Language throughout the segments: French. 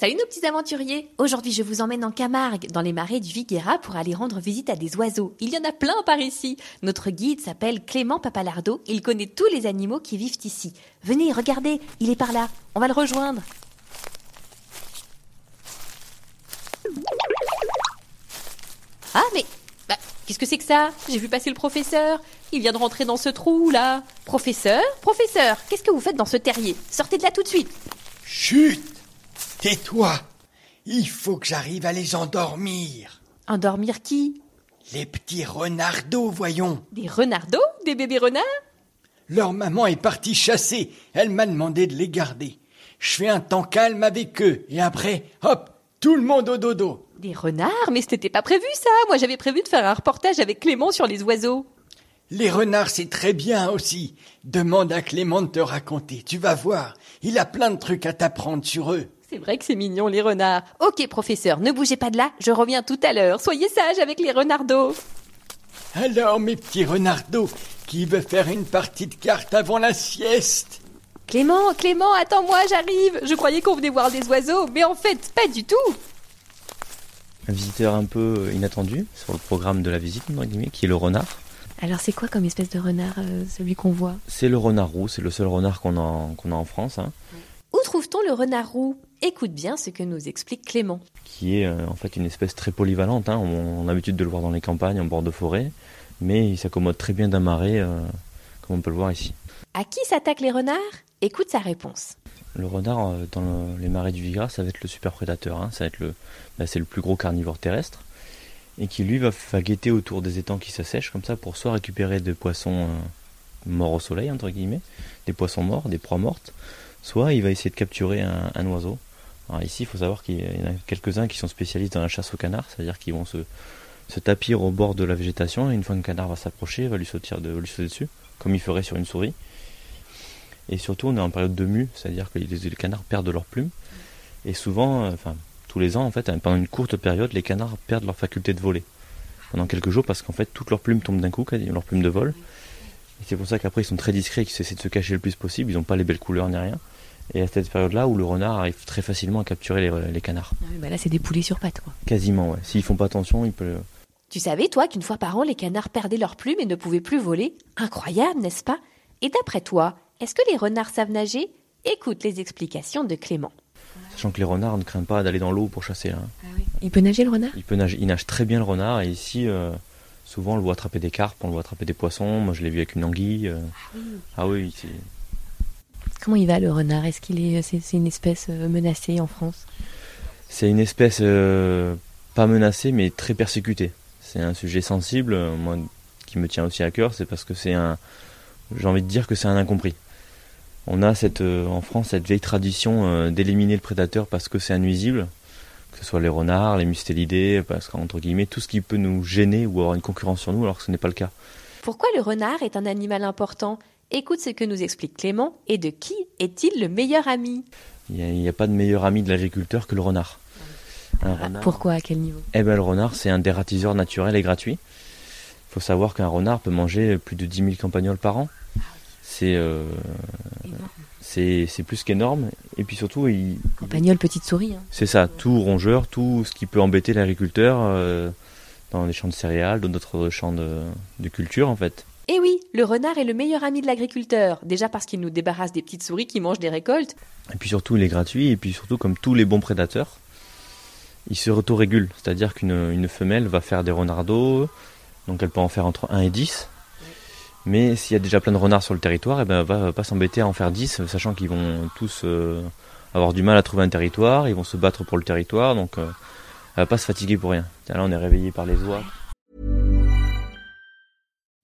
Salut nos petits aventuriers Aujourd'hui je vous emmène en Camargue, dans les marais du Viguera pour aller rendre visite à des oiseaux. Il y en a plein par ici Notre guide s'appelle Clément Papalardo, il connaît tous les animaux qui vivent ici. Venez, regardez, il est par là, on va le rejoindre. Ah mais... Bah, qu'est-ce que c'est que ça? J'ai vu passer le professeur. Il vient de rentrer dans ce trou là. Professeur Professeur, qu'est-ce que vous faites dans ce terrier? Sortez de là tout de suite Chut Tais-toi Il faut que j'arrive à les endormir. Endormir qui? Les petits renardeaux, voyons. Des renardeaux Des bébés renards? Leur maman est partie chasser. Elle m'a demandé de les garder. Je fais un temps calme avec eux. Et après, hop, tout le monde au dodo. Des renards? Mais c'était pas prévu ça Moi j'avais prévu de faire un reportage avec Clément sur les oiseaux. Les renards, c'est très bien aussi. Demande à Clément de te raconter. Tu vas voir. Il a plein de trucs à t'apprendre sur eux. C'est vrai que c'est mignon les renards. Ok professeur, ne bougez pas de là, je reviens tout à l'heure. Soyez sage avec les renardeaux. Alors, mes petits renardeaux, qui veut faire une partie de cartes avant la sieste? Clément, Clément, attends-moi, j'arrive. Je croyais qu'on venait voir des oiseaux, mais en fait, pas du tout. un visiteur un peu inattendu sur le programme de la visite, qui est le renard. Alors c'est quoi comme espèce de renard, euh, celui qu'on voit? C'est le renard roux, c'est le seul renard qu'on a, en- qu'on a en France, hein, Où trouve-t-on le renard roux? Écoute bien ce que nous explique Clément. qui est euh, en fait une espèce très polyvalente. hein. On, a l'habitude de le voir dans les campagnes, en bord de forêt, mais il s'accommode très bien d'un marais, euh, comme on peut le voir ici. À qui s'attaquent les renards? Écoute sa réponse. Le renard euh, dans le- les marais du Vigra, ça va être le super prédateur. hein. Ça va être le, bah, c'est le plus gros carnivore terrestre et qui lui va, va guetter autour des étangs qui s'assèchent comme ça pour soit récupérer des poissons euh, morts au soleil entre guillemets, des poissons morts, des proies mortes, soit il va essayer de capturer un, un oiseau. Ici, il faut savoir qu'il y en a quelques-uns qui sont spécialistes dans la chasse au canard, c'est-à-dire qu'ils vont se, tapir au bord de la végétation et une fois qu'un canard va s'approcher, il va lui sauter, de, dessus, comme il ferait sur une souris. Et surtout, on est en période de mue, c'est-à-dire que les, canards perdent leurs plumes. Et souvent, euh, enfin, tous les ans, en fait, pendant une courte période, les canards perdent leur faculté de voler. Pendant quelques jours, parce qu'en fait, toutes leurs plumes tombent d'un coup, leurs plumes de vol. Et c'est pour ça qu'après, ils sont très discrets, qu'ils essaient de se cacher le plus possible. Ils n'ont pas les belles couleurs ni rien. Et à cette période-là, où le renard arrive très facilement à capturer les, les canards. bah là, c'est des poulets sur pattes, quoi. Quasiment, ouais. S'ils font pas attention, ils peuvent. Tu savais, toi, qu'une fois par an, les canards perdaient leurs plumes et ne pouvaient plus voler? Incroyable, n'est-ce pas? Et d'après toi, est-ce que les renards savent nager? Écoute les explications de Clément. Sachant que les renards ne craignent pas d'aller dans l'eau pour chasser. hein. Il peut nager le renard? Il peut nager, il nage très bien le renard et ici euh, souvent on le voit attraper des carpes, on le voit attraper des poissons. Moi je l'ai vu avec une anguille. euh. Ah oui, c'est- Comment il va le renard? Est-ce qu'il est, c'est, c'est une espèce euh, menacée en France? C'est une espèce euh, pas menacée mais très persécutée. C'est un sujet sensible, euh, moi qui me tient aussi à cœur, c'est parce que c'est un, j'ai envie de dire que c'est un incompris. On a cette, euh, en France cette vieille tradition euh, d'éliminer le prédateur parce que c'est un nuisible, que ce soit les renards, les mustélidés, parce qu'entre guillemets tout ce qui peut nous gêner ou avoir une concurrence sur nous alors que ce n'est pas le cas. Pourquoi le renard est un animal important? Écoute ce que nous explique Clément et de qui est-il le meilleur ami Il n'y a, pas de meilleur ami de l'agriculteur que le renard. Un renard. Pourquoi À quel niveau? Eh ben, le renard, c'est un dératiseur naturel et gratuit. Il faut savoir qu'un renard peut manger plus de 10 000 campagnols par an. c'est euh, c'est c'est plus qu'énorme. Et puis surtout, il, Campagnol, petite souris. hein. c'est ça, tout rongeur, tout ce qui peut embêter l'agriculteur euh, dans les champs de céréales, dans d'autres champs de, de culture en fait. Eh oui, le renard est le meilleur ami de l'agriculteur. Déjà parce qu'il nous débarrasse des petites souris qui mangent des récoltes. Et puis surtout, il est gratuit. Et puis surtout, comme tous les bons prédateurs, il se autorégule. C'est-à-dire qu'une une femelle va faire des renardeaux. Donc elle peut en faire entre 1 et 10. Mais s'il y a déjà plein de renards sur le territoire, eh ben, elle va pas s'embêter à en faire 10, sachant qu'ils vont tous euh, avoir du mal à trouver un territoire. Ils vont se battre pour le territoire. Donc euh, elle va pas se fatiguer pour rien. Là, on est réveillé par les oies.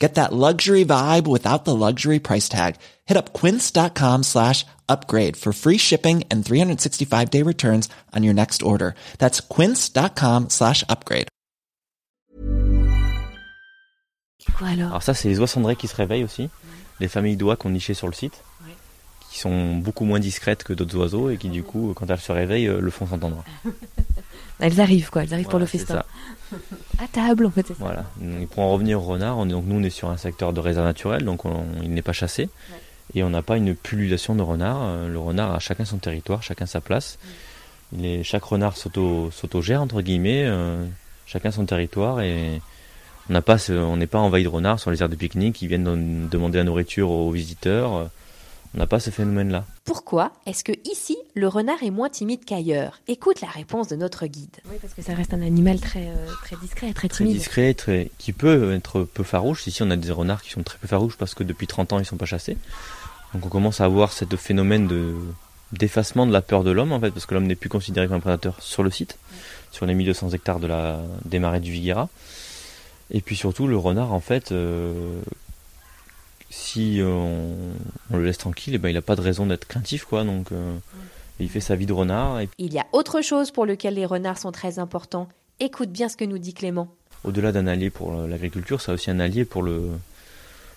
Get that luxury vibe without the luxury price tag. Hit up quince.com slash upgrade for free shipping and 365 day returns on your next order. That's quince.com slash upgrade. Quoi alors? Alors ça, c'est les oies cendrées qui se réveillent aussi. Les familles d'oies qu'on nichait sur le site. Qui sont beaucoup moins discrètes que d'autres oiseaux et qui du coup, quand elles se réveillent, euh, le font s'entendre. Elles arrivent quoi, elles arrivent pour le festin. À table en fait, ça. Voilà. Et pour en revenir au renard, on est, donc nous on est sur un secteur de réserve naturelle, donc on- il n'est pas chassé. Et on n'a pas une pullulation de renards. Euh, Le renard a chacun son territoire, chacun sa place. Il est, chaque renard s'auto- s'autogère, entre guillemets, euh, chacun son territoire. Et on n'est pas envahi de renards sur les aires de pique-nique qui viennent demander la nourriture aux visiteurs. On n'a pas ce phénomène-là. Pourquoi est-ce que ici le renard est moins timide qu'ailleurs? Écoute la réponse de notre guide. Oui, parce que ça reste un animal très, euh, très discret, très Très timide. discret, très, qui peut être peu farouche. Ici, on a des renards qui sont très peu farouches parce que depuis 30 ans, ils sont pas chassés. Donc on commence à avoir ce phénomène de d'effacement de la peur de l'homme, en fait, parce que l'homme n'est plus considéré comme un prédateur sur le site, sur les 1200 hectares de la, des marais du Viguera. Et puis surtout, le renard, en fait, euh, si on, on le laisse tranquille, eh ben, il n'a pas de raison d'être craintif, quoi. Donc euh, il fait sa vie de renard. Et Il y a autre chose pour lequel les renards sont très importants. Écoute bien ce que nous dit Clément. au-delà d'un allié pour l'agriculture, c'est aussi un allié pour, le,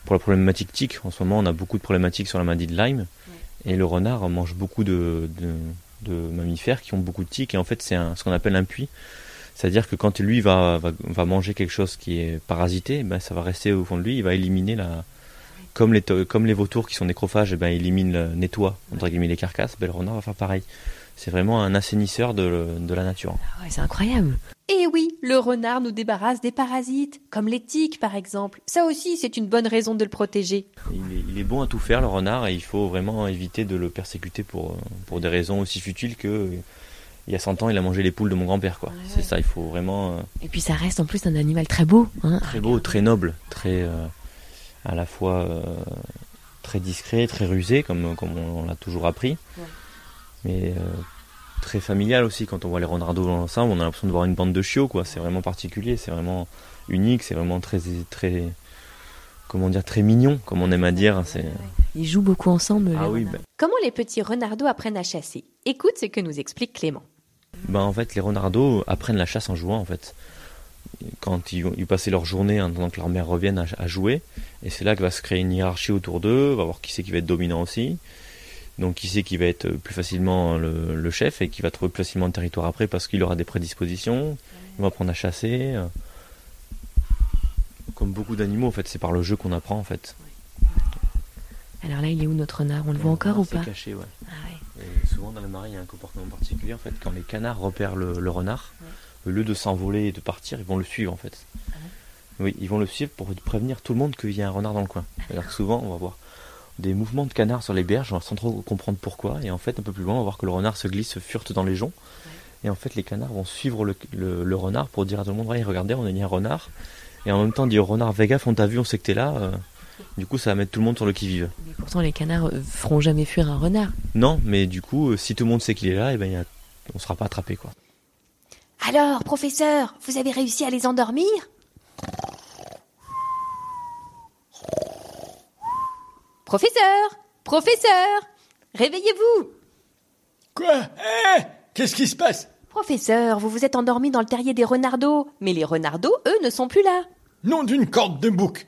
pour la problématique tique. En ce moment, on a beaucoup de problématiques sur la maladie de Lyme. Et le renard mange beaucoup de, de, de mammifères qui ont beaucoup de tiques. Et en fait, c'est ce qu'on appelle un puits. C'est-à-dire que quand lui va, va, va manger quelque chose qui est parasité, ben, ça va rester au fond de lui. Il va éliminer la. Comme les, comme les vautours qui sont nécrophages, eh ben, il élimine, le- nettoie entre guillemets, les carcasses, ben, le renard va faire pareil. C'est vraiment un assainisseur de, de la nature. Ah ouais, c'est incroyable. Et oui, le renard nous débarrasse des parasites, comme les tiques par exemple. Ça aussi, c'est une bonne raison de le protéger. Il est, il est bon à tout faire, le renard, et il faut vraiment éviter de le persécuter pour, pour des raisons aussi futiles que il y a 100 ans, il a mangé les poules de mon grand-père. quoi. C'est ça, il faut vraiment. euh, Et puis ça reste en plus un animal très beau. Hein. très beau, très noble, très. euh, à la fois euh, très discret, très rusé, comme, comme on, on l'a toujours appris. Mais. euh, très familial aussi quand on voit les renardeaux ensemble on a l'impression de voir une bande de chiots quoi c'est vraiment particulier c'est vraiment unique c'est vraiment très très comment dire très mignon comme on aime à dire c'est Ils jouent beaucoup ensemble. les ah oui ben, Comment les petits renardeaux apprennent à chasser Écoute ce que nous explique Clément. Ben, en fait, les renardeaux apprennent la chasse en jouant, en fait. Quand ils, ils passaient leur journée en attendant que leur mère revienne à, à jouer, et c'est là que va se créer une hiérarchie autour d'eux, va voir qui c'est qui va être dominant aussi, donc qui c'est qui va être plus facilement le, le chef et qui va trouver plus facilement le territoire après parce qu'il aura des prédispositions, il va apprendre à chasser. euh. Comme beaucoup d'animaux, en fait, c'est par le jeu qu'on apprend, en fait. Alors là, il est où notre renard? On le voit encore ou pas? caché, ouais. Ah ouais. Et souvent dans la marée, il y a un comportement particulier en fait. Quand les canards repèrent le, le renard, au lieu de s'envoler et de partir, ils vont le suivre en fait. oui, ils vont le suivre pour prévenir tout le monde qu'il y a un renard dans le coin. C'est-à-dire que souvent, on va voir des mouvements de canards sur les berges sans trop comprendre pourquoi. Et en fait, un peu plus loin, on va voir que le renard se glisse, se furte dans les joncs. Et en fait, les canards vont suivre le, le- le renard pour dire à tout le monde Ouais, regardez, on a mis un renard. Et en même temps, dire au renard gaffe, on t'a vu, on sait que t'es là. Euh, du coup, ça va mettre tout le monde sur le qui-vive. Mais pourtant, les canards euh, feront jamais fuir un renard. Non, mais du coup, euh, si tout le monde sait qu'il est là, et ben, y a- on sera pas attrapé quoi. Alors, professeur, vous avez réussi à les endormir? Professeur Professeur Réveillez-vous Quoi? Eh Qu'est-ce qui se passe? Professeur, vous vous êtes endormi dans le terrier des renardeaux. Mais les renardeaux, eux, ne sont plus là. Nom d'une corde de bouc.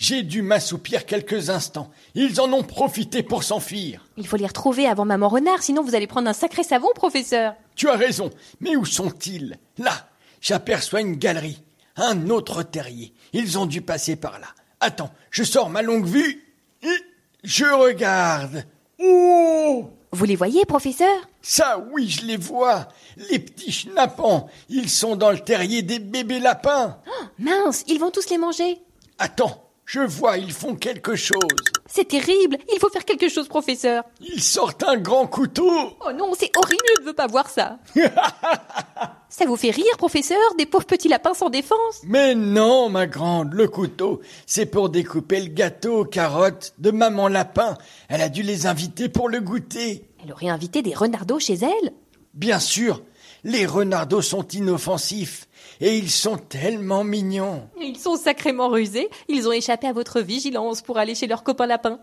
J'ai dû m'assoupir quelques instants. Ils en ont profité pour s'enfuir. Il faut les retrouver avant maman renard, sinon vous allez prendre un sacré savon, professeur. Tu as raison. Mais où sont-ils? Là, j'aperçois une galerie. Un autre terrier. Ils ont dû passer par là. Attends, je sors ma longue vue et je regarde. Oh Vous les voyez, professeur? Ça, oui, je les vois. Les petits schnappants. Ils sont dans le terrier des bébés lapins. Mince, ils vont tous les manger. Attends, je vois, ils font quelque chose. C'est terrible. Il faut faire quelque chose, professeur. Ils sortent un grand couteau. Oh non, c'est horrible, je ne veux pas voir ça. ça vous fait rire, professeur, des pauvres petits lapins sans défense? Mais non, ma grande, le couteau, c'est pour découper le gâteau aux carottes de maman lapin. Elle a dû les inviter pour le goûter. Elle aurait invité des renardeaux chez elle? Bien sûr, les renardeaux sont inoffensifs et ils sont tellement mignons. Ils sont sacrément rusés. Ils ont échappé à votre vigilance pour aller chez leurs copains lapins.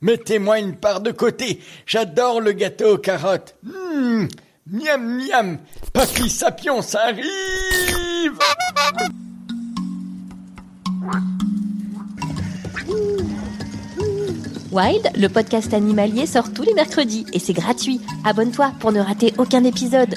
Mettez-moi une part de côté. J'adore le gâteau aux carottes. Hum, miam miam. Papy Sapion, ça arrive. Wild, le podcast animalier sort tous les mercredis et c'est gratuit. Abonne-toi pour ne rater aucun épisode.